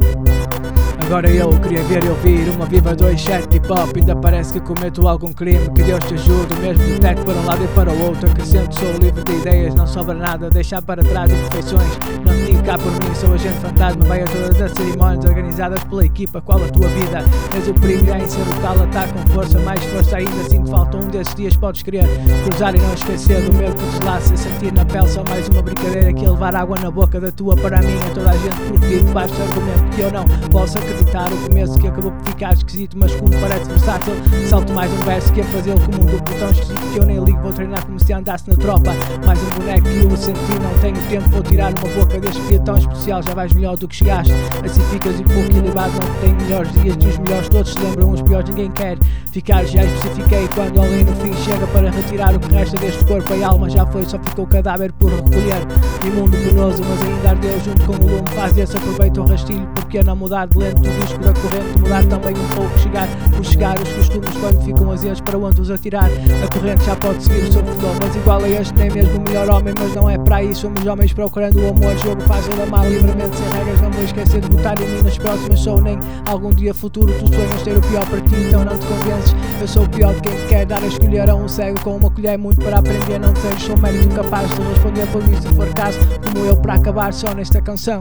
Thank you. Agora eu queria ver e ouvir uma viva 27 hip hop Ainda parece que cometo algum crime Que Deus te ajude, mesmo do teto para um lado e para o outro. Acrescento, sou livre de ideias, não sobra nada. Deixar para trás imperfeições Não te cá por mim, sou agente fantasma Vai a todas as cerimónias organizadas pela equipa Qual a tua vida? És o perigo em ser o tal ataque com força Mais força ainda, sinto falta um desses dias Podes querer cruzar e não esquecer do meu que deslaça Sentir na pele só mais uma brincadeira Que é levar água na boca da tua. Para a minha Toda a gente porque basta argumento que eu não posso acreditar acreditar. O começo que acabou por ficar esquisito, mas como parece versátil, salto mais um verso que a fazê-lo como um duplo tão esquisito que eu nem ligo. Vou treinar como se andasse na tropa. Mais um boneco que eu senti, não tenho tempo. Vou tirar uma boca deste dia tão especial. Já vais melhor do que chegaste. Assim ficas e pouco equilibrado. Não tenho melhores dias dos melhores. Todos se lembram, os piores ninguém quer ficar. Já especifiquei quando alguém no fim chega para retirar o que resta deste corpo. A alma já foi, só ficou o cadáver por recolher. Imundo penoso, mas ainda ardeu junto com o lume. Faz esse aproveita o rastilho, porque não mudar de lento o disco da corrente, mudar também um pouco, chegar por chegar os costumes quando ficam azedos para onde os atirar. A corrente já pode seguir o seu flow, mas igual a este nem mesmo o melhor homem, mas não é para aí. Somos homens procurando o amor, jogo fácil da mal, livremente, sem regras. Não vou esquecer de botar em mim nas próximas sou nem algum dia futuro. Tu sonhas ter o pior para ti, então não te Eu sou pior de quem te quer dar a escolher a um cego com uma colher muito para aprender. Não desejo, sou mérito capaz de responder por mim se for caso, como eu para acabar só nesta canção.